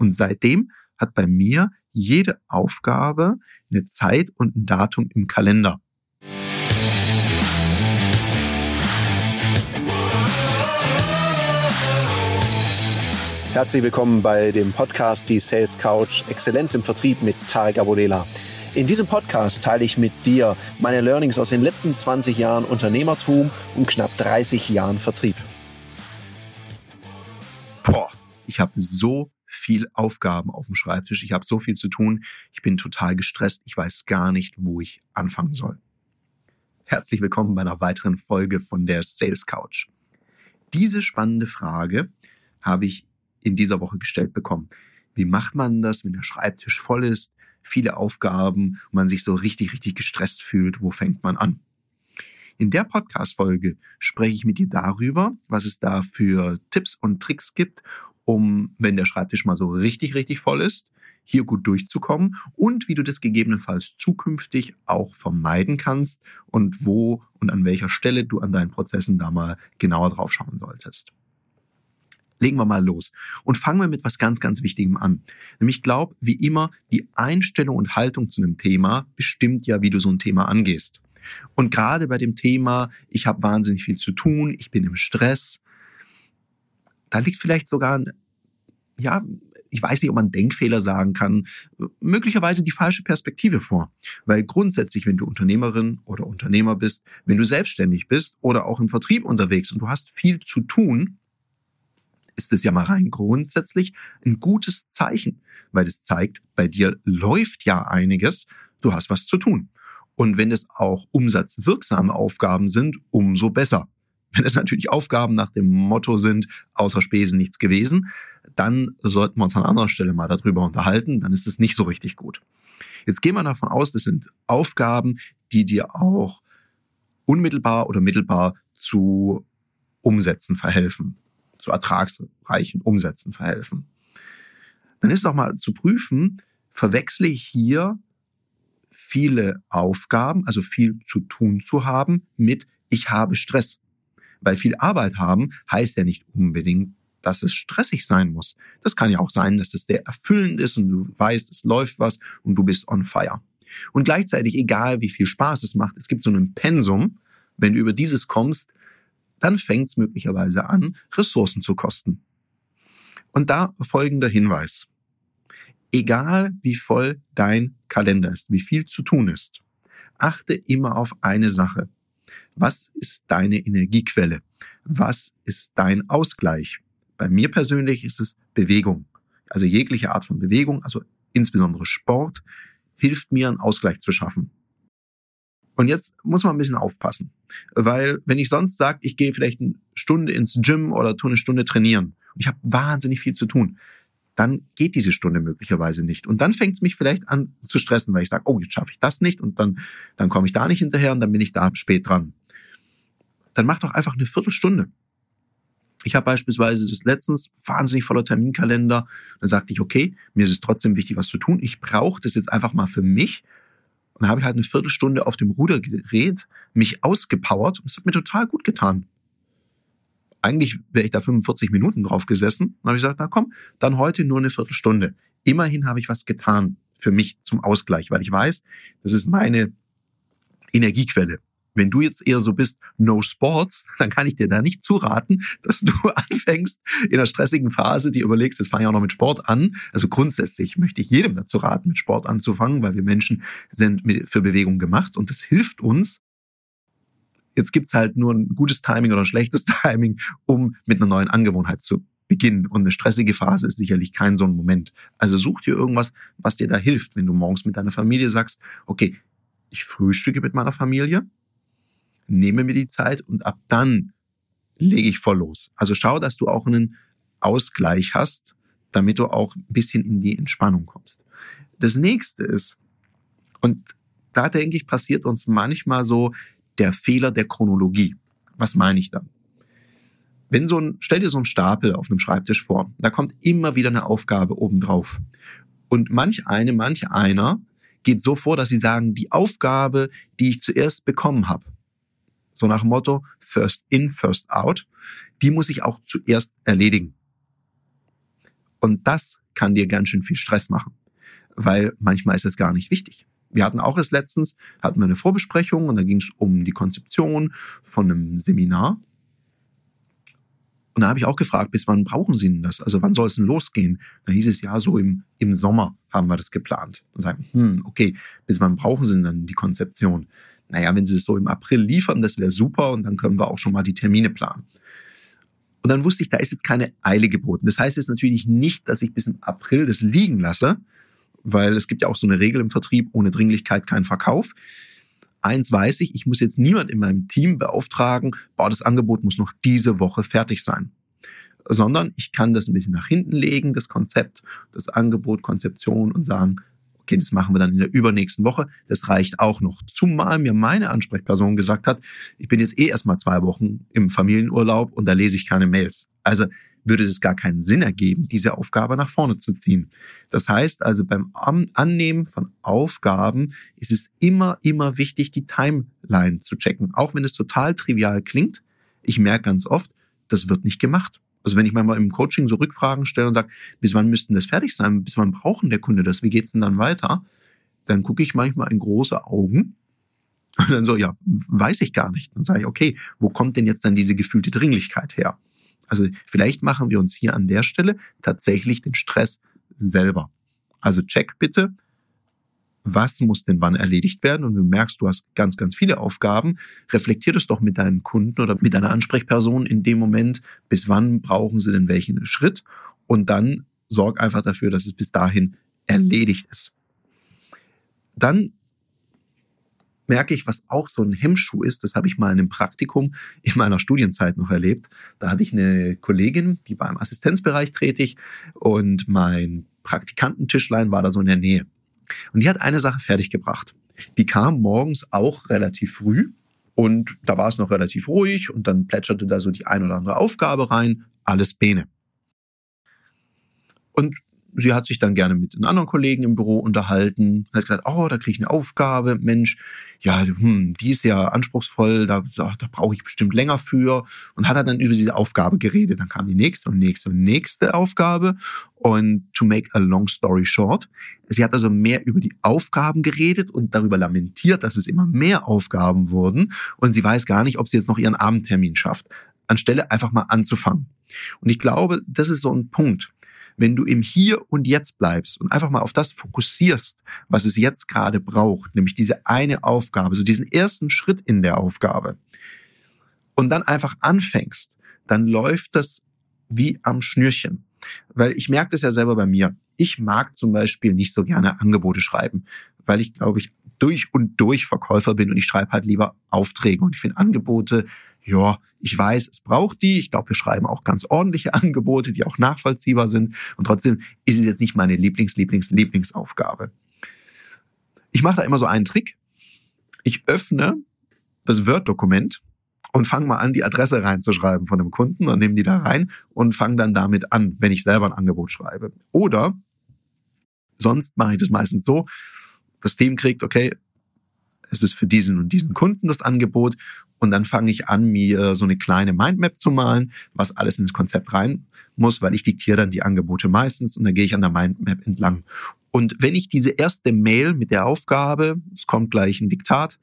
Und seitdem hat bei mir jede Aufgabe eine Zeit und ein Datum im Kalender. Herzlich willkommen bei dem Podcast Die Sales Couch Exzellenz im Vertrieb mit Tarek Abodela. In diesem Podcast teile ich mit dir meine Learnings aus den letzten 20 Jahren Unternehmertum und knapp 30 Jahren Vertrieb. Boah, ich habe so viel Aufgaben auf dem Schreibtisch. Ich habe so viel zu tun. Ich bin total gestresst. Ich weiß gar nicht, wo ich anfangen soll. Herzlich willkommen bei einer weiteren Folge von der Sales Couch. Diese spannende Frage habe ich in dieser Woche gestellt bekommen. Wie macht man das, wenn der Schreibtisch voll ist, viele Aufgaben man sich so richtig, richtig gestresst fühlt? Wo fängt man an? In der Podcast-Folge spreche ich mit dir darüber, was es da für Tipps und Tricks gibt, um, wenn der Schreibtisch mal so richtig, richtig voll ist, hier gut durchzukommen und wie du das gegebenenfalls zukünftig auch vermeiden kannst und wo und an welcher Stelle du an deinen Prozessen da mal genauer drauf schauen solltest. Legen wir mal los und fangen wir mit was ganz, ganz Wichtigem an. Nämlich glaub, wie immer, die Einstellung und Haltung zu einem Thema bestimmt ja, wie du so ein Thema angehst. Und gerade bei dem Thema, ich habe wahnsinnig viel zu tun, ich bin im Stress, da liegt vielleicht sogar ein, ja, ich weiß nicht, ob man Denkfehler sagen kann, möglicherweise die falsche Perspektive vor. Weil grundsätzlich, wenn du Unternehmerin oder Unternehmer bist, wenn du selbstständig bist oder auch im Vertrieb unterwegs und du hast viel zu tun, ist es ja mal rein grundsätzlich ein gutes Zeichen, weil es zeigt, bei dir läuft ja einiges, du hast was zu tun. Und wenn es auch umsatzwirksame Aufgaben sind, umso besser. Wenn es natürlich Aufgaben nach dem Motto sind, außer Spesen nichts gewesen, dann sollten wir uns an anderer Stelle mal darüber unterhalten, dann ist es nicht so richtig gut. Jetzt gehen wir davon aus, das sind Aufgaben, die dir auch unmittelbar oder mittelbar zu Umsätzen verhelfen, zu ertragsreichen Umsätzen verhelfen. Dann ist doch mal zu prüfen, verwechsle ich hier viele Aufgaben, also viel zu tun zu haben, mit ich habe Stress. Weil viel Arbeit haben heißt ja nicht unbedingt, dass es stressig sein muss. Das kann ja auch sein, dass es sehr erfüllend ist und du weißt, es läuft was und du bist on fire. Und gleichzeitig, egal wie viel Spaß es macht, es gibt so ein Pensum, wenn du über dieses kommst, dann fängt es möglicherweise an, Ressourcen zu kosten. Und da folgender Hinweis. Egal wie voll dein Kalender ist, wie viel zu tun ist, achte immer auf eine Sache. Was ist deine Energiequelle? Was ist dein Ausgleich? Bei mir persönlich ist es Bewegung. Also jegliche Art von Bewegung, also insbesondere Sport, hilft mir, einen Ausgleich zu schaffen. Und jetzt muss man ein bisschen aufpassen, weil wenn ich sonst sage, ich gehe vielleicht eine Stunde ins Gym oder tue eine Stunde trainieren ich habe wahnsinnig viel zu tun, dann geht diese Stunde möglicherweise nicht. Und dann fängt es mich vielleicht an zu stressen, weil ich sage, oh, jetzt schaffe ich das nicht und dann, dann komme ich da nicht hinterher und dann bin ich da spät dran dann mach doch einfach eine Viertelstunde. Ich habe beispielsweise das letztens wahnsinnig voller Terminkalender. Dann sagte ich, okay, mir ist es trotzdem wichtig, was zu tun. Ich brauche das jetzt einfach mal für mich. Und dann habe ich halt eine Viertelstunde auf dem Ruder gedreht, mich ausgepowert und es hat mir total gut getan. Eigentlich wäre ich da 45 Minuten drauf gesessen. Dann habe ich gesagt, na komm, dann heute nur eine Viertelstunde. Immerhin habe ich was getan für mich zum Ausgleich, weil ich weiß, das ist meine Energiequelle. Wenn du jetzt eher so bist, no sports, dann kann ich dir da nicht zuraten, dass du anfängst in einer stressigen Phase, die überlegst, jetzt fange ich auch noch mit Sport an. Also grundsätzlich möchte ich jedem dazu raten, mit Sport anzufangen, weil wir Menschen sind für Bewegung gemacht und das hilft uns. Jetzt gibt's halt nur ein gutes Timing oder ein schlechtes Timing, um mit einer neuen Angewohnheit zu beginnen. Und eine stressige Phase ist sicherlich kein so ein Moment. Also such dir irgendwas, was dir da hilft, wenn du morgens mit deiner Familie sagst, okay, ich frühstücke mit meiner Familie, nehme mir die Zeit und ab dann lege ich voll los. Also schau, dass du auch einen Ausgleich hast, damit du auch ein bisschen in die Entspannung kommst. Das nächste ist, und da denke ich, passiert uns manchmal so der Fehler der Chronologie. Was meine ich da? Wenn so ein, stell dir so einen Stapel auf einem Schreibtisch vor, da kommt immer wieder eine Aufgabe obendrauf. Und manch eine, manch einer geht so vor, dass sie sagen, die Aufgabe, die ich zuerst bekommen habe, so nach dem Motto, first in, first out. Die muss ich auch zuerst erledigen. Und das kann dir ganz schön viel Stress machen, weil manchmal ist es gar nicht wichtig. Wir hatten auch erst letztens, hatten wir eine Vorbesprechung und da ging es um die Konzeption von einem Seminar. Und da habe ich auch gefragt, bis wann brauchen Sie denn das? Also wann soll es denn losgehen? Da hieß es ja, so im, im Sommer haben wir das geplant. Und sagen, hm, okay, bis wann brauchen Sie denn dann die Konzeption? Naja, wenn Sie es so im April liefern, das wäre super und dann können wir auch schon mal die Termine planen. Und dann wusste ich, da ist jetzt keine Eile geboten. Das heißt jetzt natürlich nicht, dass ich bis im April das liegen lasse, weil es gibt ja auch so eine Regel im Vertrieb, ohne Dringlichkeit kein Verkauf. Eins weiß ich, ich muss jetzt niemand in meinem Team beauftragen, boah, das Angebot muss noch diese Woche fertig sein. Sondern ich kann das ein bisschen nach hinten legen, das Konzept, das Angebot, Konzeption und sagen, okay, das machen wir dann in der übernächsten Woche. Das reicht auch noch. Zumal mir meine Ansprechperson gesagt hat, ich bin jetzt eh erstmal zwei Wochen im Familienurlaub und da lese ich keine Mails. Also würde es gar keinen Sinn ergeben, diese Aufgabe nach vorne zu ziehen. Das heißt also beim Annehmen von Aufgaben ist es immer, immer wichtig, die Timeline zu checken. Auch wenn es total trivial klingt. Ich merke ganz oft, das wird nicht gemacht. Also wenn ich mal im Coaching so Rückfragen stelle und sage, bis wann müssten das fertig sein, bis wann brauchen der Kunde das, wie geht's denn dann weiter? Dann gucke ich manchmal in große Augen und dann so, ja, weiß ich gar nicht. Dann sage ich, okay, wo kommt denn jetzt dann diese gefühlte Dringlichkeit her? Also vielleicht machen wir uns hier an der Stelle tatsächlich den Stress selber. Also check bitte, was muss denn wann erledigt werden und du merkst, du hast ganz, ganz viele Aufgaben, reflektier das doch mit deinen Kunden oder mit deiner Ansprechperson in dem Moment, bis wann brauchen sie denn welchen Schritt und dann sorg einfach dafür, dass es bis dahin erledigt ist. Dann merke ich, was auch so ein Hemmschuh ist, das habe ich mal in einem Praktikum in meiner Studienzeit noch erlebt. Da hatte ich eine Kollegin, die war im Assistenzbereich tätig und mein Praktikantentischlein war da so in der Nähe. Und die hat eine Sache fertiggebracht. Die kam morgens auch relativ früh und da war es noch relativ ruhig und dann plätscherte da so die ein oder andere Aufgabe rein, alles Bene. Und sie hat sich dann gerne mit den anderen Kollegen im Büro unterhalten, hat gesagt, oh, da kriege ich eine Aufgabe, Mensch, ja, hm, die ist ja anspruchsvoll, da, da, da brauche ich bestimmt länger für. Und hat dann über diese Aufgabe geredet. Dann kam die nächste und nächste und nächste Aufgabe. Und to make a long story short, sie hat also mehr über die Aufgaben geredet und darüber lamentiert, dass es immer mehr Aufgaben wurden. Und sie weiß gar nicht, ob sie jetzt noch ihren Abendtermin schafft, anstelle einfach mal anzufangen. Und ich glaube, das ist so ein Punkt wenn du im Hier und Jetzt bleibst und einfach mal auf das fokussierst, was es jetzt gerade braucht, nämlich diese eine Aufgabe, so diesen ersten Schritt in der Aufgabe, und dann einfach anfängst, dann läuft das wie am Schnürchen. Weil ich merke das ja selber bei mir. Ich mag zum Beispiel nicht so gerne Angebote schreiben, weil ich glaube ich durch und durch Verkäufer bin und ich schreibe halt lieber Aufträge und ich finde Angebote ja, ich weiß, es braucht die. Ich glaube, wir schreiben auch ganz ordentliche Angebote, die auch nachvollziehbar sind. Und trotzdem ist es jetzt nicht meine Lieblings, Lieblings, Lieblingsaufgabe. Ich mache da immer so einen Trick. Ich öffne das Word-Dokument und fange mal an, die Adresse reinzuschreiben von dem Kunden und nehme die da rein und fange dann damit an, wenn ich selber ein Angebot schreibe. Oder sonst mache ich das meistens so, das Team kriegt, okay, es ist für diesen und diesen Kunden das Angebot und dann fange ich an, mir so eine kleine Mindmap zu malen, was alles ins Konzept rein muss, weil ich diktiere dann die Angebote meistens und dann gehe ich an der Mindmap entlang. Und wenn ich diese erste Mail mit der Aufgabe, es kommt gleich ein Diktat,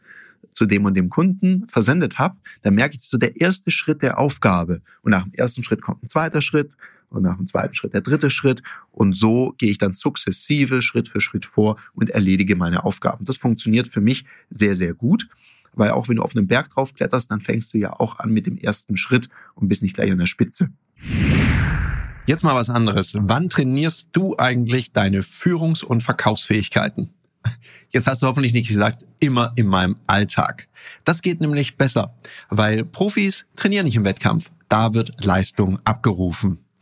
zu dem und dem Kunden versendet habe, dann merke ich, so der erste Schritt der Aufgabe. Und nach dem ersten Schritt kommt ein zweiter Schritt und nach dem zweiten Schritt der dritte Schritt. Und so gehe ich dann sukzessive Schritt für Schritt vor und erledige meine Aufgaben. Das funktioniert für mich sehr, sehr gut. Weil auch wenn du auf einem Berg drauf kletterst, dann fängst du ja auch an mit dem ersten Schritt und bist nicht gleich an der Spitze. Jetzt mal was anderes. Wann trainierst du eigentlich deine Führungs- und Verkaufsfähigkeiten? Jetzt hast du hoffentlich nicht gesagt, immer in meinem Alltag. Das geht nämlich besser, weil Profis trainieren nicht im Wettkampf. Da wird Leistung abgerufen.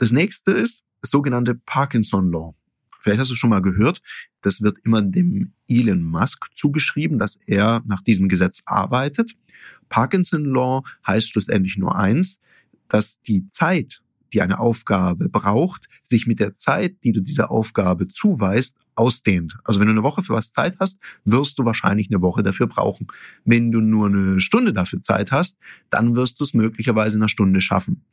Das nächste ist das sogenannte Parkinson Law. Vielleicht hast du schon mal gehört, das wird immer dem Elon Musk zugeschrieben, dass er nach diesem Gesetz arbeitet. Parkinson Law heißt schlussendlich nur eins, dass die Zeit, die eine Aufgabe braucht, sich mit der Zeit, die du dieser Aufgabe zuweist, ausdehnt. Also wenn du eine Woche für was Zeit hast, wirst du wahrscheinlich eine Woche dafür brauchen. Wenn du nur eine Stunde dafür Zeit hast, dann wirst du es möglicherweise in einer Stunde schaffen.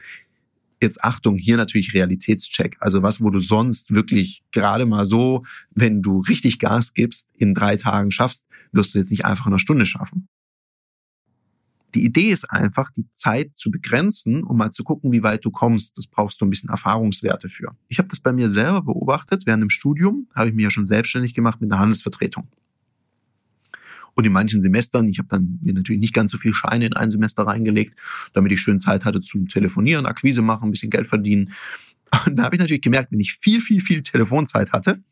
Jetzt Achtung, hier natürlich Realitätscheck. Also was, wo du sonst wirklich gerade mal so, wenn du richtig Gas gibst, in drei Tagen schaffst, wirst du jetzt nicht einfach in einer Stunde schaffen. Die Idee ist einfach, die Zeit zu begrenzen, um mal zu gucken, wie weit du kommst. Das brauchst du ein bisschen Erfahrungswerte für. Ich habe das bei mir selber beobachtet. Während dem Studium habe ich mich ja schon selbstständig gemacht mit einer Handelsvertretung. Und in manchen Semestern, ich habe dann mir natürlich nicht ganz so viel Scheine in ein Semester reingelegt, damit ich schön Zeit hatte zum Telefonieren, Akquise machen, ein bisschen Geld verdienen. Und da habe ich natürlich gemerkt, wenn ich viel, viel, viel Telefonzeit hatte,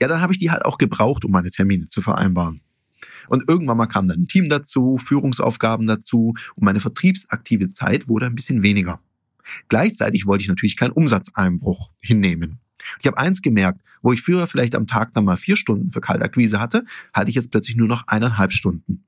ja, dann habe ich die halt auch gebraucht, um meine Termine zu vereinbaren. Und irgendwann mal kam dann ein Team dazu, Führungsaufgaben dazu und meine vertriebsaktive Zeit wurde ein bisschen weniger. Gleichzeitig wollte ich natürlich keinen Umsatzeinbruch hinnehmen. Ich habe eins gemerkt, wo ich früher vielleicht am Tag dann mal vier Stunden für Kaltakquise hatte, hatte ich jetzt plötzlich nur noch eineinhalb Stunden.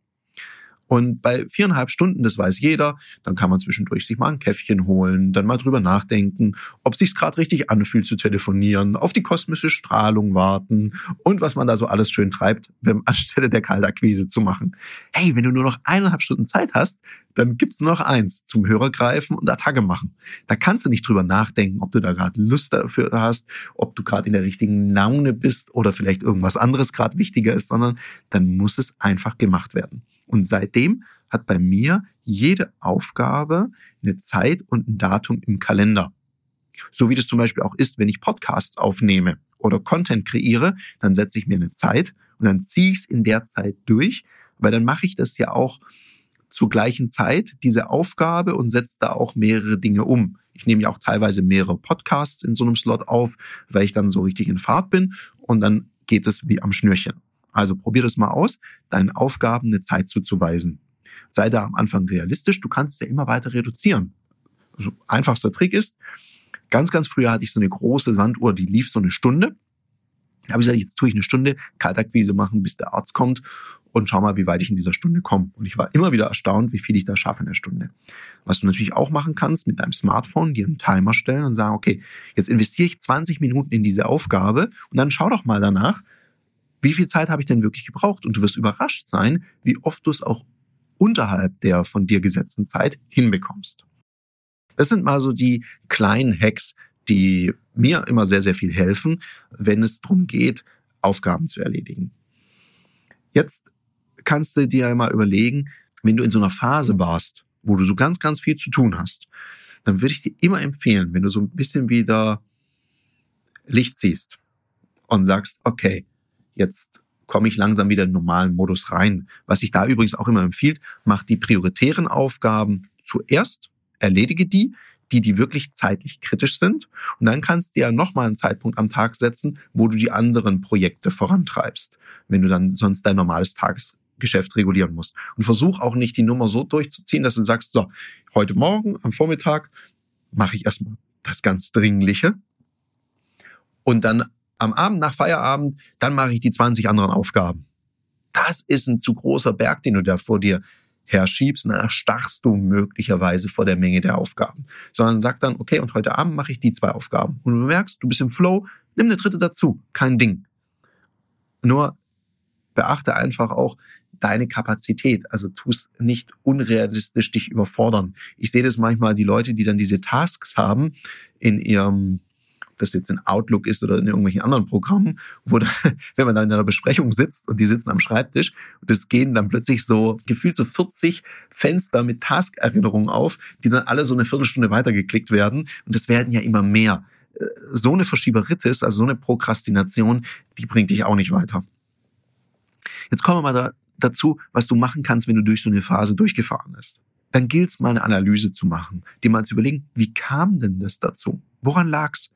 Und bei viereinhalb Stunden, das weiß jeder, dann kann man zwischendurch sich mal ein Käffchen holen, dann mal drüber nachdenken, ob sich's gerade richtig anfühlt zu telefonieren, auf die kosmische Strahlung warten und was man da so alles schön treibt, wenn, anstelle der Kaltakquise zu machen. Hey, wenn du nur noch eineinhalb Stunden Zeit hast, dann gibt's noch eins, zum Hörer greifen und Attacke machen. Da kannst du nicht drüber nachdenken, ob du da gerade Lust dafür hast, ob du gerade in der richtigen Laune bist oder vielleicht irgendwas anderes gerade wichtiger ist, sondern dann muss es einfach gemacht werden. Und seitdem hat bei mir jede Aufgabe eine Zeit und ein Datum im Kalender. So wie das zum Beispiel auch ist, wenn ich Podcasts aufnehme oder Content kreiere, dann setze ich mir eine Zeit und dann ziehe ich es in der Zeit durch, weil dann mache ich das ja auch zur gleichen Zeit, diese Aufgabe und setze da auch mehrere Dinge um. Ich nehme ja auch teilweise mehrere Podcasts in so einem Slot auf, weil ich dann so richtig in Fahrt bin und dann geht es wie am Schnürchen. Also probier das mal aus, deinen Aufgaben eine Zeit zuzuweisen. Sei da am Anfang realistisch, du kannst es ja immer weiter reduzieren. Also einfachster Trick ist, ganz, ganz früher hatte ich so eine große Sanduhr, die lief so eine Stunde. Da habe ich gesagt, jetzt tue ich eine Stunde Kaltakquise machen, bis der Arzt kommt und schau mal, wie weit ich in dieser Stunde komme. Und ich war immer wieder erstaunt, wie viel ich da schaffe in der Stunde. Was du natürlich auch machen kannst mit deinem Smartphone, dir einen Timer stellen und sagen, okay, jetzt investiere ich 20 Minuten in diese Aufgabe und dann schau doch mal danach, wie viel Zeit habe ich denn wirklich gebraucht? Und du wirst überrascht sein, wie oft du es auch unterhalb der von dir gesetzten Zeit hinbekommst. Das sind mal so die kleinen Hacks, die mir immer sehr, sehr viel helfen, wenn es darum geht, Aufgaben zu erledigen. Jetzt kannst du dir mal überlegen, wenn du in so einer Phase warst, wo du so ganz, ganz viel zu tun hast, dann würde ich dir immer empfehlen, wenn du so ein bisschen wieder Licht siehst und sagst, okay, jetzt komme ich langsam wieder in den normalen Modus rein. Was sich da übrigens auch immer empfiehlt, mach die prioritären Aufgaben zuerst, erledige die, die, die wirklich zeitlich kritisch sind. Und dann kannst du ja nochmal einen Zeitpunkt am Tag setzen, wo du die anderen Projekte vorantreibst, wenn du dann sonst dein normales Tagesgeschäft regulieren musst. Und versuch auch nicht die Nummer so durchzuziehen, dass du sagst, so, heute Morgen am Vormittag mache ich erstmal das ganz Dringliche. Und dann am Abend nach Feierabend, dann mache ich die 20 anderen Aufgaben. Das ist ein zu großer Berg, den du da vor dir herschiebst, dann erstarrst du möglicherweise vor der Menge der Aufgaben. Sondern sag dann, okay, und heute Abend mache ich die zwei Aufgaben. Und du merkst, du bist im Flow, nimm eine dritte dazu, kein Ding. Nur beachte einfach auch deine Kapazität. Also tust nicht unrealistisch dich überfordern. Ich sehe das manchmal, die Leute, die dann diese Tasks haben in ihrem das jetzt in Outlook ist oder in irgendwelchen anderen Programmen, wo da, wenn man dann in einer Besprechung sitzt und die sitzen am Schreibtisch und es gehen dann plötzlich so gefühlt so 40 Fenster mit Task-Erinnerungen auf, die dann alle so eine Viertelstunde weitergeklickt werden und es werden ja immer mehr. Äh, so eine Verschieberitis, also so eine Prokrastination, die bringt dich auch nicht weiter. Jetzt kommen wir mal da, dazu, was du machen kannst, wenn du durch so eine Phase durchgefahren bist. Dann gilt es mal eine Analyse zu machen, dir mal zu überlegen, wie kam denn das dazu? Woran lag's?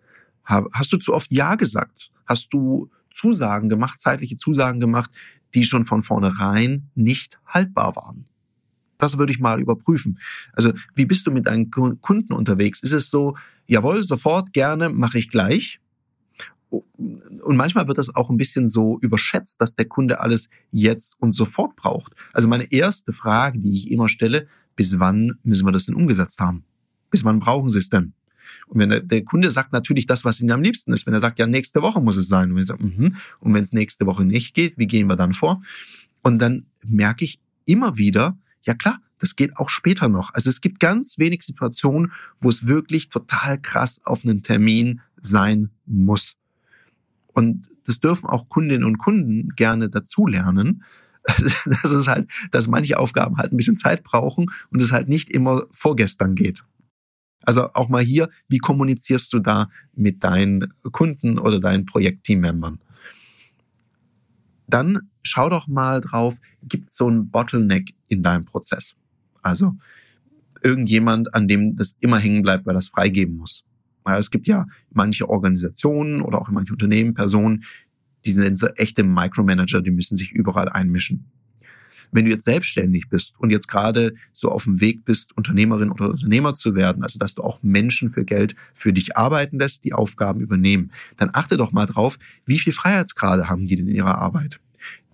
Hast du zu oft Ja gesagt? Hast du Zusagen gemacht, zeitliche Zusagen gemacht, die schon von vornherein nicht haltbar waren? Das würde ich mal überprüfen. Also, wie bist du mit deinen Kunden unterwegs? Ist es so, jawohl, sofort, gerne, mache ich gleich? und manchmal wird das auch ein bisschen so überschätzt, dass der Kunde alles jetzt und sofort braucht. Also meine erste Frage, die ich immer stelle, bis wann müssen wir das denn umgesetzt haben? Bis wann brauchen Sie es denn? Und wenn der, der Kunde sagt natürlich das, was ihm am liebsten ist, wenn er sagt, ja, nächste Woche muss es sein. Und, sage, mm wenn es nächste Woche nicht geht, wie gehen wir dann vor? Und dann merke ich immer wieder, ja klar, das geht auch später noch. Also es gibt ganz wenig Situationen, wo es wirklich total krass auf einen Termin sein muss. Und das dürfen auch Kundinnen und Kunden gerne dazulernen. Das ist halt, dass manche Aufgaben halt ein bisschen Zeit brauchen und es halt nicht immer vorgestern geht. Also auch mal hier, wie kommunizierst du da mit deinen Kunden oder deinen Projektteam-Membern? Dann schau doch mal drauf, gibt es so ein Bottleneck in deinem Prozess? Also irgendjemand, an dem das immer hängen bleibt, weil das freigeben muss. Es gibt ja manche Organisationen oder auch manche Unternehmen, Personen, die sind so echte Micromanager, die müssen sich überall einmischen. Wenn du jetzt selbstständig bist und jetzt gerade so auf dem Weg bist, Unternehmerin oder Unternehmer zu werden, also dass du auch Menschen für Geld für dich arbeiten lässt, die Aufgaben übernehmen, dann achte doch mal drauf, wie viel Freiheitsgrade haben die denn in ihrer Arbeit?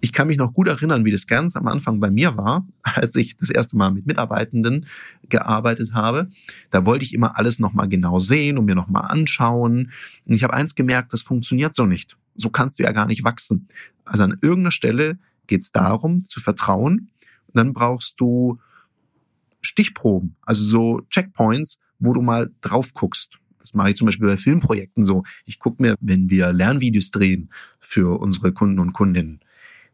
Ich kann mich noch gut erinnern, wie das ganz am Anfang bei mir war, als ich das erste Mal mit Mitarbeitenden gearbeitet habe. Da wollte ich immer alles nochmal genau sehen und mir nochmal anschauen. Und ich habe eins gemerkt, das funktioniert so nicht. So kannst du ja gar nicht wachsen. Also an irgendeiner Stelle geht es darum, zu vertrauen. Und dann brauchst du Stichproben, also so Checkpoints, wo du mal drauf guckst. Das mache ich zum Beispiel bei Filmprojekten so. Ich gucke mir, wenn wir Lernvideos drehen für unsere Kunden und Kundinnen,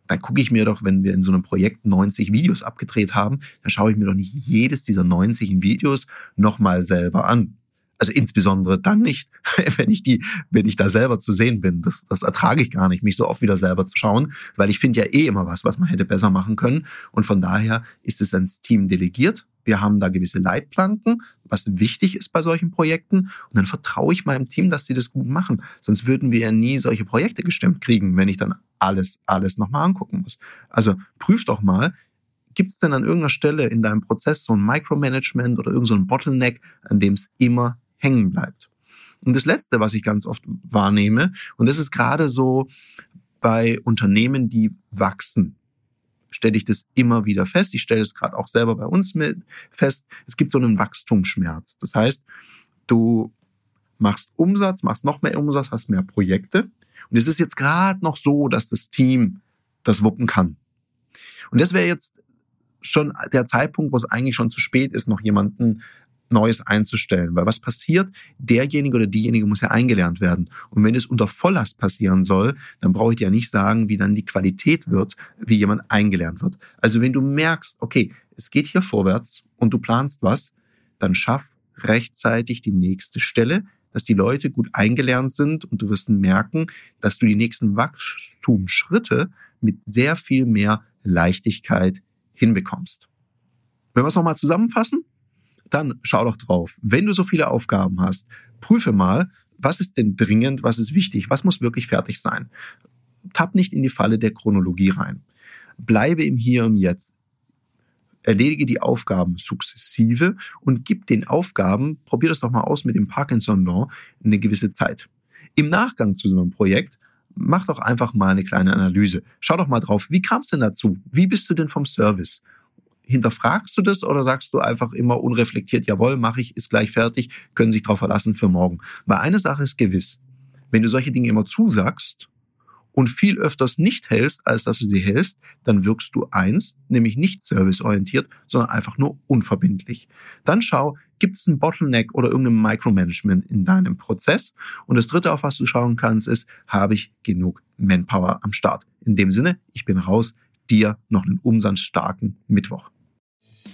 dann gucke ich mir doch, wenn wir in so einem Projekt 90 Videos abgedreht haben, dann schaue ich mir doch nicht jedes dieser 90 Videos nochmal selber an. Also insbesondere dann nicht, wenn ich die, wenn ich da selber zu sehen bin. Das, das ertrage ich gar nicht, mich so oft wieder selber zu schauen, weil ich finde ja eh immer was, was man hätte besser machen können. Und von daher ist es ans Team delegiert. Wir haben da gewisse Leitplanken, was wichtig ist bei solchen Projekten. Und dann vertraue ich meinem Team, dass die das gut machen. Sonst würden wir ja nie solche Projekte gestemmt kriegen, wenn ich dann alles, alles nochmal angucken muss. Also prüf doch mal, gibt es denn an irgendeiner Stelle in deinem Prozess so ein Micromanagement oder irgendein so Bottleneck, an dem es immer hängen bleibt. Und das Letzte, was ich ganz oft wahrnehme, und das ist gerade so bei Unternehmen, die wachsen, stelle ich das immer wieder fest. Ich stelle es gerade auch selber bei uns mit fest. Es gibt so einen Wachstumsschmerz. Das heißt, du machst Umsatz, machst noch mehr Umsatz, hast mehr Projekte. Und es ist jetzt gerade noch so, dass das Team das wuppen kann. Und das wäre jetzt schon der Zeitpunkt, wo es eigentlich schon zu spät ist, noch jemanden Neues einzustellen. Weil was passiert? Derjenige oder diejenige muss ja eingelernt werden. Und wenn es unter Volllast passieren soll, dann brauche ich dir ja nicht sagen, wie dann die Qualität wird, wie jemand eingelernt wird. Also wenn du merkst, okay, es geht hier vorwärts und du planst was, dann schaff rechtzeitig die nächste Stelle, dass die Leute gut eingelernt sind und du wirst merken, dass du die nächsten Wachstumsschritte mit sehr viel mehr Leichtigkeit hinbekommst. Wenn wir es nochmal zusammenfassen, dann schau doch drauf. Wenn du so viele Aufgaben hast, prüfe mal, was ist denn dringend, was ist wichtig, was muss wirklich fertig sein. Tapp nicht in die Falle der Chronologie rein. Bleibe im Hier und Jetzt. Erledige die Aufgaben sukzessive und gib den Aufgaben, probier das doch mal aus mit dem Parkinson Law, eine gewisse Zeit. Im Nachgang zu so einem Projekt mach doch einfach mal eine kleine Analyse. Schau doch mal drauf, wie kam es denn dazu? Wie bist du denn vom Service? Hinterfragst du das oder sagst du einfach immer unreflektiert, jawohl, mache ich, ist gleich fertig, können sich darauf verlassen für morgen? Weil eine Sache ist gewiss, wenn du solche Dinge immer zusagst und viel öfters nicht hältst, als dass du sie hältst, dann wirkst du eins, nämlich nicht serviceorientiert, sondern einfach nur unverbindlich. Dann schau, gibt es ein Bottleneck oder irgendein Micromanagement in deinem Prozess? Und das dritte, auf was du schauen kannst, ist, habe ich genug Manpower am Start? In dem Sinne, ich bin raus, dir noch einen umsatzstarken Mittwoch.